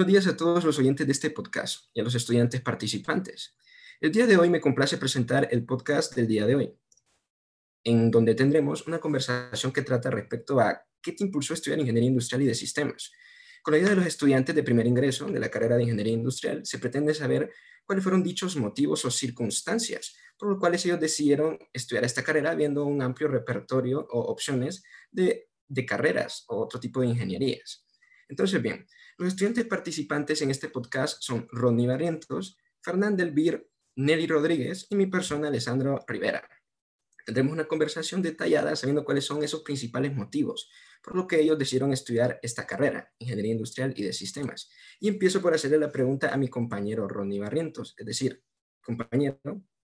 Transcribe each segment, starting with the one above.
Buenos días a todos los oyentes de este podcast y a los estudiantes participantes. El día de hoy me complace presentar el podcast del día de hoy, en donde tendremos una conversación que trata respecto a qué te impulsó a estudiar ingeniería industrial y de sistemas. Con la ayuda de los estudiantes de primer ingreso de la carrera de ingeniería industrial, se pretende saber cuáles fueron dichos motivos o circunstancias por los cuales ellos decidieron estudiar esta carrera, viendo un amplio repertorio o opciones de, de carreras o otro tipo de ingenierías. Entonces, bien, los estudiantes participantes en este podcast son Rodney Barrientos, Fernando Elvir, Nelly Rodríguez y mi persona, Alessandro Rivera. Tendremos una conversación detallada sabiendo cuáles son esos principales motivos por lo que ellos decidieron estudiar esta carrera, Ingeniería Industrial y de Sistemas. Y empiezo por hacerle la pregunta a mi compañero Rodney Barrientos, es decir, compañero,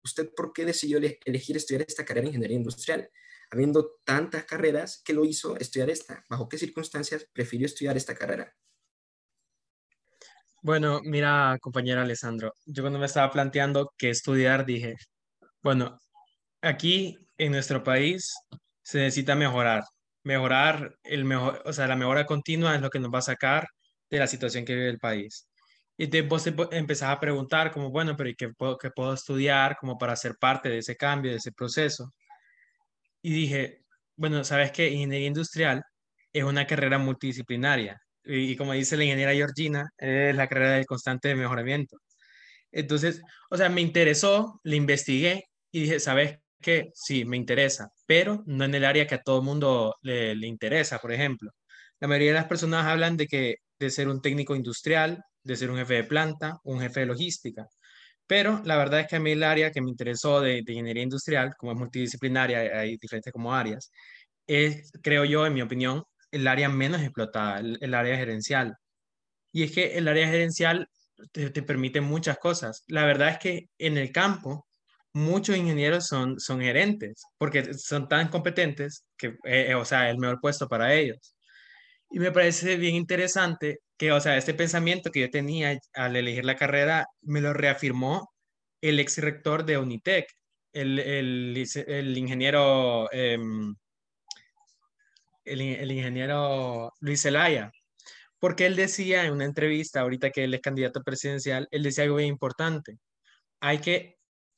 ¿usted por qué decidió elegir estudiar esta carrera de Ingeniería Industrial? Habiendo tantas carreras, ¿qué lo hizo estudiar esta? ¿Bajo qué circunstancias prefirió estudiar esta carrera? Bueno, mira, compañero Alessandro, yo cuando me estaba planteando qué estudiar, dije, bueno, aquí en nuestro país se necesita mejorar, mejorar el mejor, o sea, la mejora continua es lo que nos va a sacar de la situación que vive el país. Y después vos empezás a preguntar como, bueno, pero ¿y qué puedo, qué puedo estudiar como para ser parte de ese cambio, de ese proceso? Y dije, bueno, ¿sabes qué? Ingeniería industrial es una carrera multidisciplinaria y, como dice la ingeniera Georgina, es la carrera del constante mejoramiento. Entonces, o sea, me interesó, le investigué y dije, ¿sabes qué? Sí, me interesa, pero no en el área que a todo mundo le, le interesa, por ejemplo. La mayoría de las personas hablan de que de ser un técnico industrial, de ser un jefe de planta, un jefe de logística. Pero la verdad es que a mí el área que me interesó de, ingeniería industrial, como es multidisciplinaria, hay diferentes como áreas, es, creo yo, en mi opinión, el área menos explotada, el, área gerencial. Y es que el área gerencial te, permite muchas cosas. La verdad es que en el campo muchos ingenieros son, son gerentes porque son tan competentes que, eh, eh, o sea, el mejor puesto para ellos. Y me parece bien interesante que, o sea, este pensamiento que yo tenía al elegir la carrera me lo reafirmó el ex rector de Unitec, el, el, ingeniero em, el, ingeniero Luis Zelaya, porque él decía en una entrevista, ahorita que él es candidato presidencial, él decía algo bien importante. Hay que,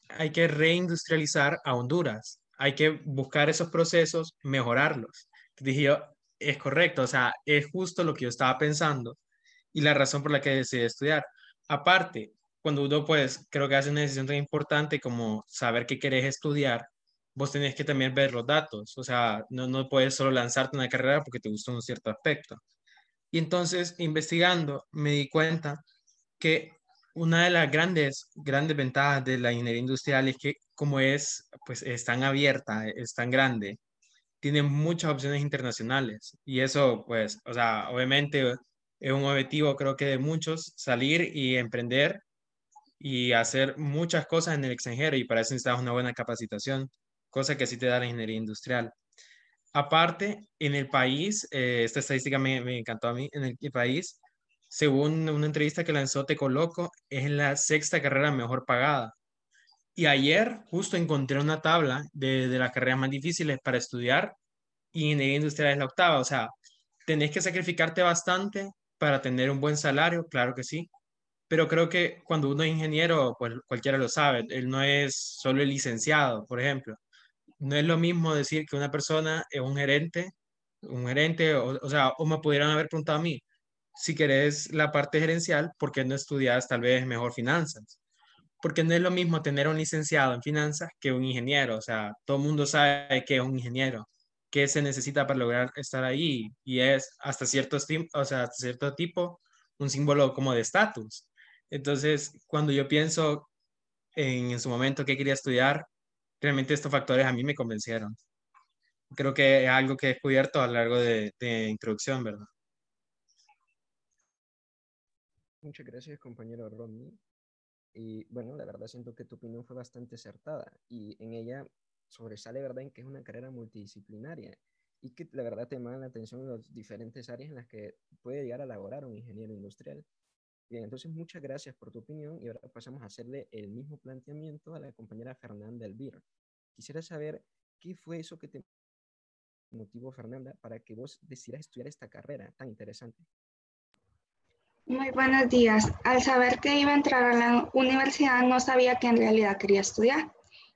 hay que reindustrializar a Honduras, hay que buscar esos procesos, mejorarlos. Dije yo, es correcto, o sea, es justo lo que yo estaba pensando y la razón por la que decidí estudiar. Aparte, cuando uno pues creo que hace una decisión tan importante como saber qué querés estudiar, vos tenés que también ver los datos, o sea, no, no puedes solo lanzarte una carrera porque te gustó un cierto aspecto. Y entonces, investigando, me di cuenta que una de las grandes, grandes ventajas de la ingeniería industrial es que como es, pues es tan abierta, es tan grande, tiene muchas opciones internacionales. Y eso, pues, o sea, obviamente es un objetivo, creo que de muchos, salir y emprender y hacer muchas cosas en el extranjero y para eso necesitas una buena capacitación cosa que sí te da la ingeniería industrial. Aparte, en el país, eh, esta estadística me, me, encantó a mí, en el, país, según una entrevista que lanzó Te Coloco, es la sexta carrera mejor pagada. Y ayer justo encontré una tabla de, de las carreras más difíciles para estudiar y ingeniería industrial es la octava. O sea, tenés que sacrificarte bastante para tener un buen salario, claro que sí. Pero creo que cuando uno es ingeniero, pues cualquiera lo sabe, él no es solo el licenciado, por ejemplo no es lo mismo decir que una persona es un gerente, un gerente, o, sea, o me pudieran haber preguntado a mí, si querés la parte gerencial, ¿por qué no estudias tal vez mejor finanzas? Porque no es lo mismo tener un licenciado en finanzas que un ingeniero, o sea, todo el mundo sabe que es un ingeniero, qué se necesita para lograr estar ahí, y es hasta cierto, o sea, hasta cierto tipo un símbolo como de estatus. Entonces, cuando yo pienso en, en su momento qué quería estudiar, realmente estos factores a mí me convencieron. Creo que es algo que he descubierto a lo largo de, de introducción, ¿verdad? Muchas gracias, compañero Rodney. Y bueno, la verdad siento que tu opinión fue bastante acertada y en ella sobresale, ¿verdad?, en que es una carrera multidisciplinaria y que la verdad te llama la atención las diferentes áreas en las que puede llegar a laborar un ingeniero industrial. Bien, entonces muchas gracias por tu opinión y ahora pasamos a hacerle el mismo planteamiento a la compañera Fernanda Elvira. Quisiera saber qué fue eso que te motivó, Fernanda, para que vos decidieras estudiar esta carrera tan interesante. Muy buenos días. Al saber que iba a entrar a la universidad, no sabía que en realidad quería estudiar.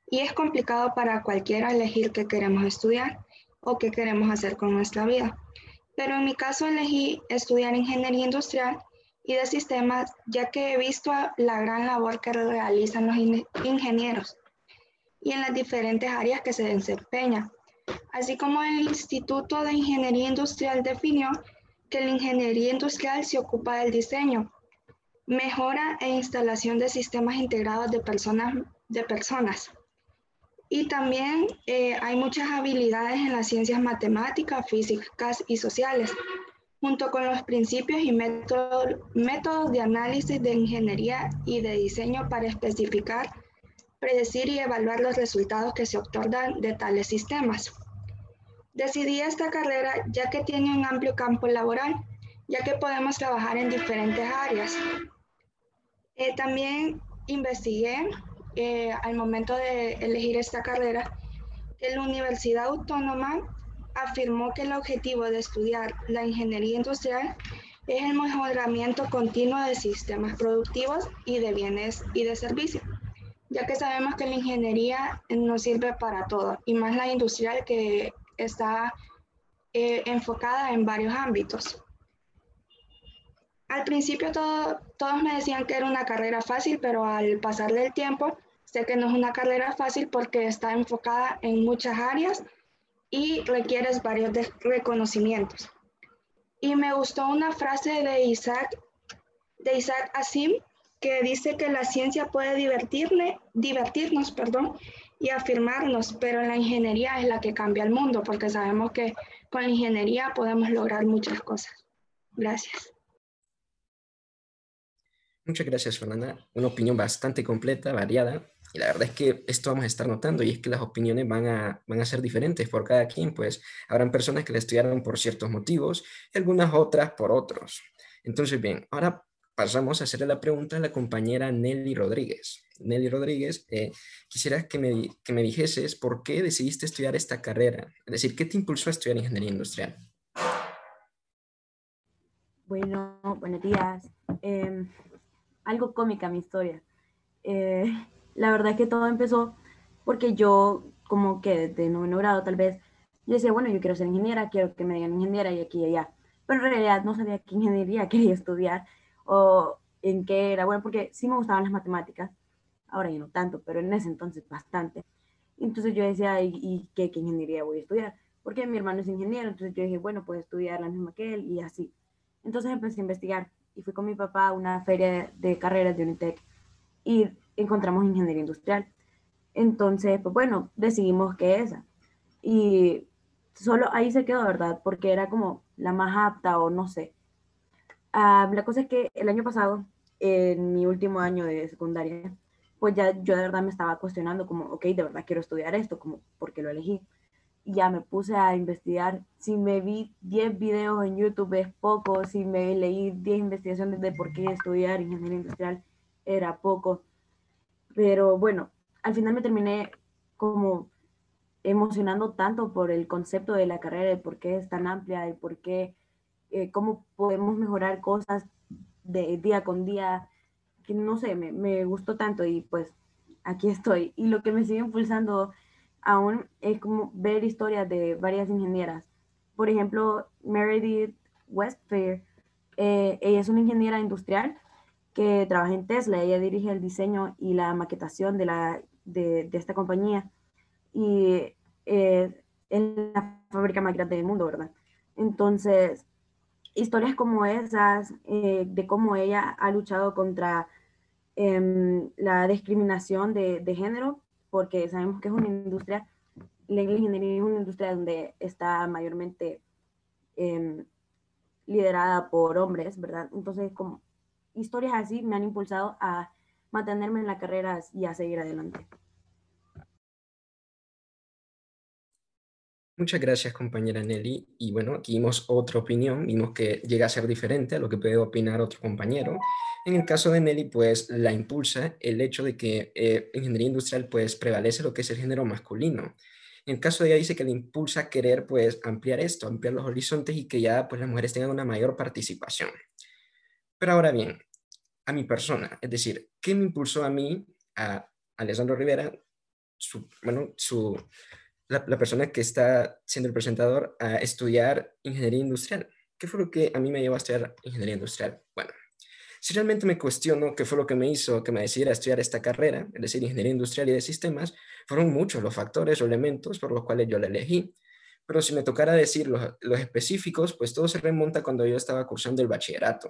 Y es complicado para cualquiera elegir qué queremos estudiar o qué queremos hacer con nuestra vida. Pero en mi caso elegí estudiar ingeniería industrial y de sistemas, ya que he visto la gran labor que realizan los ingenieros y en las diferentes áreas que se desempeñan. Así como el Instituto de Ingeniería Industrial definió que la ingeniería industrial se ocupa del diseño, mejora e instalación de sistemas integrados de personas, de personas y también eh, hay muchas habilidades en las ciencias matemáticas, físicas y sociales, junto con los principios y métodos, métodos de análisis de ingeniería y de diseño para especificar, predecir y evaluar los resultados que se otorgan de tales sistemas. Decidí esta carrera ya que tiene un amplio campo laboral, ya que podemos trabajar en diferentes áreas. Eh, también investigué eh, al momento de elegir esta carrera, que la Universidad Autónoma afirmó que el objetivo de estudiar la ingeniería industrial es el mejoramiento continuo de sistemas productivos y de bienes y de servicios, ya que sabemos que la ingeniería nos sirve para todo, y más la industrial que está eh, enfocada en varios ámbitos. Al principio todos me decían que era una carrera fácil, pero al pasarle el tiempo Sé que no es una carrera fácil porque está enfocada en muchas áreas y requiere varios reconocimientos. Y me gustó una frase de Isaac, de Isaac Asim que dice que la ciencia puede divertirle, divertirnos perdón, y afirmarnos, pero la ingeniería es la que cambia el mundo, porque sabemos que con la ingeniería podemos lograr muchas cosas. Gracias. Muchas gracias, Fernanda. Una opinión bastante completa, variada. Y la verdad es que esto vamos a estar notando y es que las opiniones van a, van a ser diferentes por cada quien, pues habrán personas que la estudiaron por ciertos motivos y algunas otras por otros. Entonces, bien, ahora pasamos a hacerle la pregunta a la compañera Nelly Rodríguez. Nelly Rodríguez, eh, quisiera que me, que me dijeses por qué decidiste estudiar esta carrera, es decir, ¿qué te impulsó a estudiar ingeniería industrial? Bueno, buenos días. Em, algo cómica mi historia. Eh, la verdad es que todo empezó porque yo, como que de noveno grado tal vez, yo decía, bueno, yo quiero ser ingeniera, quiero que me digan ingeniera y aquí y allá. Pero en realidad no sabía qué ingeniería quería estudiar o en qué era. Bueno, porque sí me gustaban las matemáticas, ahora ya no tanto, pero en ese entonces bastante. Entonces yo decía, ¿y, qué, qué ingeniería voy a estudiar? Porque mi hermano es ingeniero, entonces yo dije, bueno, puedo estudiar la misma que él y así. Entonces empecé a investigar y fui con mi papá a una feria de carreras de Unitec y encontramos ingeniería industrial. Entonces, pues bueno, decidimos que esa. Y solo ahí se quedó, ¿verdad? Porque era como la más apta o no sé. La cosa es que el año pasado, en mi último año de secundaria, pues ya yo de verdad me estaba cuestionando como, ok, de verdad quiero estudiar esto, como, ¿por qué lo elegí? ya me puse a investigar. Si me vi 10 videos en YouTube es poco, si me leí 10 investigaciones de por qué estudiar ingeniería industrial era poco. Pero bueno, al final me terminé como emocionando tanto por el concepto de la carrera, y por qué es tan amplia, y por qué, eh, cómo podemos mejorar cosas de día con día, que no sé, me, me gustó tanto y pues aquí estoy. Y lo que me sigue impulsando aún es como ver historias de varias ingenieras. Por ejemplo, Meredith Westfair, eh, ella es una ingeniera industrial que trabaja en Tesla, ella dirige el diseño y la maquetación de, la, de, esta compañía y eh, es la fábrica más grande del mundo, ¿verdad? Entonces, historias como esas, eh, de cómo ella ha luchado contra em, la discriminación de, género, porque sabemos que es una industria, la ingeniería es una industria donde está mayormente em, liderada por hombres, ¿verdad? Entonces, como historias así me han impulsado a mantenerme en la carrera y a seguir adelante. Muchas gracias, compañera Nelly. Y bueno, aquí vimos otra opinión, vimos que llega a ser diferente a lo que puede opinar otro compañero. En el caso de Nelly, pues la impulsa el hecho de que eh, en ingeniería industrial pues prevalece lo que es el género masculino. En el caso de ella dice que le impulsa querer pues ampliar esto, ampliar los horizontes y que ya pues las mujeres tengan una mayor participación. Pero ahora bien, a mi persona, es decir, ¿qué me impulsó a mí, a Alessandro Rivera, su, bueno, su, la, persona que está siendo el presentador, a estudiar ingeniería industrial? ¿Qué fue lo que a mí me llevó a estudiar ingeniería industrial? Bueno, si realmente me cuestiono qué fue lo que me hizo que me decidiera estudiar esta carrera, es decir, ingeniería industrial y de sistemas, fueron muchos los factores o elementos por los cuales yo la elegí. Pero si me tocara decir los, los específicos, pues todo se remonta cuando yo estaba cursando el bachillerato.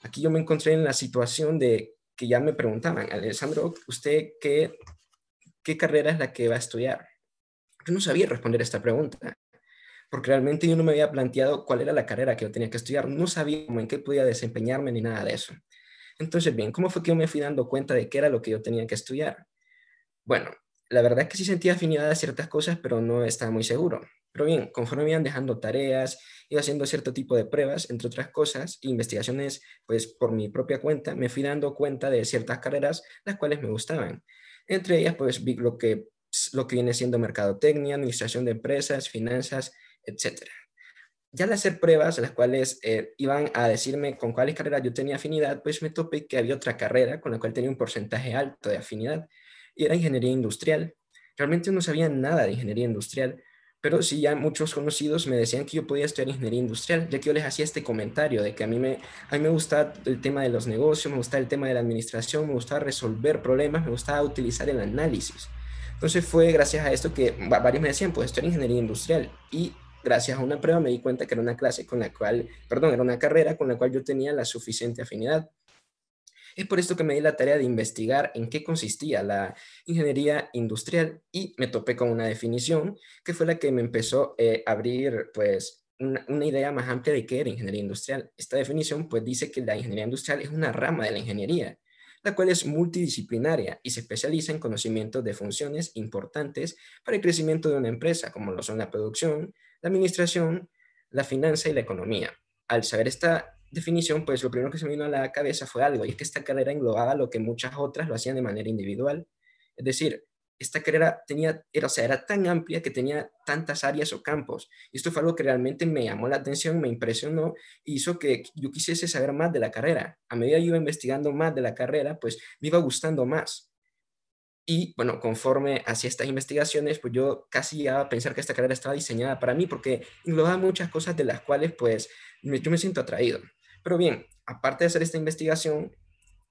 Aquí yo me encontré en la situación de que ya me preguntaban, Alessandro, ¿usted qué, qué carrera es la que va a estudiar? Yo no sabía responder esta pregunta, porque realmente yo no me había planteado cuál era la carrera que yo tenía que estudiar, no sabía en qué podía desempeñarme ni nada de eso. Entonces, bien, ¿cómo fue que yo me fui dando cuenta de qué era lo que yo tenía que estudiar? Bueno, la verdad es que sí sentía afinidad a ciertas cosas, pero no estaba muy seguro. Pero bien, conforme me iban dejando tareas, iba haciendo cierto tipo de pruebas, entre otras cosas, investigaciones, pues por mi propia cuenta, me fui dando cuenta de ciertas carreras las cuales me gustaban. Entre ellas, pues vi lo que, lo que viene siendo mercadotecnia, administración de empresas, finanzas, etc. Ya al hacer pruebas, las cuales eh, iban a decirme con cuáles carreras yo tenía afinidad, pues me topé que había otra carrera con la cual tenía un porcentaje alto de afinidad, y era ingeniería industrial. Realmente no sabía nada de ingeniería industrial, pero sí ya muchos conocidos me decían que yo podía estudiar ingeniería industrial, ya que yo les hacía este comentario de que a mí me, a me gusta el tema de los negocios, me gusta el tema de la administración, me gusta resolver problemas, me gustaba utilizar el análisis. Entonces fue gracias a esto que varios me decían, pues estudiar ingeniería industrial. Y gracias a una prueba me di cuenta que era una clase con la cual, perdón, era una carrera con la cual yo tenía la suficiente afinidad. Es por esto que me di la tarea de investigar en qué consistía la ingeniería industrial y me topé con una definición que fue la que me empezó eh, a abrir pues una, una, idea más amplia de qué era ingeniería industrial. Esta definición pues dice que la ingeniería industrial es una rama de la ingeniería, la cual es multidisciplinaria y se especializa en conocimientos de funciones importantes para el crecimiento de una empresa, como lo son la producción, la administración, la finanza y la economía. Al saber esta definición, pues lo primero que se me vino a la cabeza fue algo, y es que esta carrera englobaba lo que muchas otras lo hacían de manera individual. Es decir, esta carrera tenía, era, o sea, era tan amplia que tenía tantas áreas o campos. Y esto fue algo que realmente me llamó la atención, me impresionó, e hizo que yo quisiese saber más de la carrera. A medida que iba investigando más de la carrera, pues me iba gustando más. Y bueno, conforme hacía estas investigaciones, pues yo casi iba a pensar que esta carrera estaba diseñada para mí porque englobaba muchas cosas de las cuales pues yo me siento atraído. Pero bien, aparte de hacer esta investigación,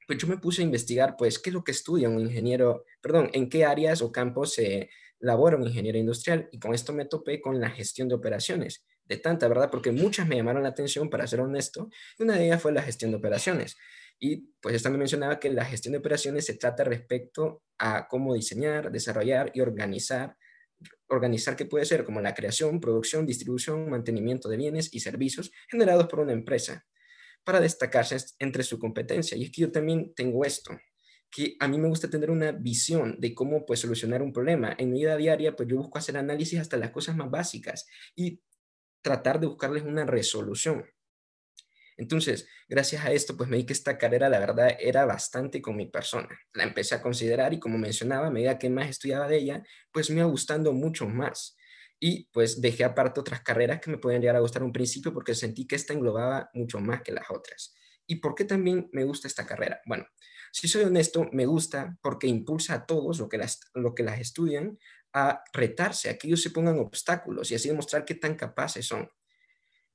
pues yo me puse a investigar, pues, qué es lo que estudia un ingeniero, perdón, en qué áreas o campos se labora un ingeniero industrial. Y con esto me topé con la gestión de operaciones, de tanta, ¿verdad? Porque muchas me llamaron la atención, para ser honesto, y una de ellas fue la gestión de operaciones. Y pues me mencionaba que la gestión de operaciones se trata respecto a cómo diseñar, desarrollar y organizar organizar qué puede ser como la creación, producción, distribución, mantenimiento de bienes y servicios generados por una empresa para destacarse entre su competencia. Y es que yo también tengo esto, que a mí me gusta tener una visión de cómo pues solucionar un problema. En mi vida diaria pues yo busco hacer análisis hasta las cosas más básicas y tratar de buscarles una resolución. Entonces, gracias a esto, pues me di que esta carrera, la verdad, era bastante con mi persona. La empecé a considerar y como mencionaba, a medida que más estudiaba de ella, pues me iba gustando mucho más y pues dejé aparte otras carreras que me podían llegar a gustar un principio porque sentí que esta englobaba mucho más que las otras. ¿Y por qué también me gusta esta carrera? Bueno, si soy honesto, me gusta porque impulsa a todos lo que las, lo que las estudian a retarse, a que ellos se pongan obstáculos y así demostrar qué tan capaces son.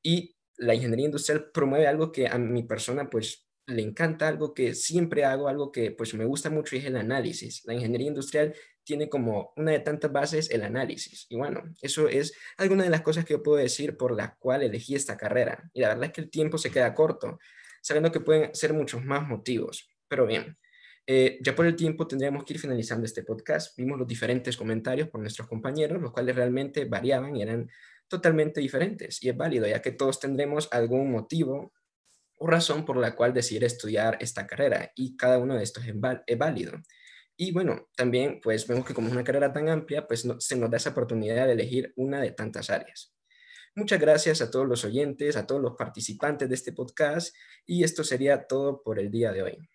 Y la ingeniería industrial promueve algo que a mi persona pues le encanta, algo que siempre hago, algo que pues me gusta mucho y es el análisis. La ingeniería industrial tiene como una de tantas bases el análisis. Y bueno, eso es alguna de las cosas que yo puedo decir por la cual elegí esta carrera. Y la verdad es que el tiempo se queda corto, sabiendo que pueden ser muchos más motivos. Pero bien, eh, ya por el tiempo tendríamos que ir finalizando este podcast. Vimos los diferentes comentarios por nuestros compañeros, los cuales realmente variaban y eran totalmente diferentes. Y es válido, ya que todos tendremos algún motivo o razón por la cual decidir estudiar esta carrera y cada uno de estos es válido. Y bueno, también pues vemos que como es una carrera tan amplia, pues se nos da esa oportunidad de elegir una de tantas áreas. Muchas gracias a todos los oyentes, a todos los participantes de este podcast y esto sería todo por el día de hoy.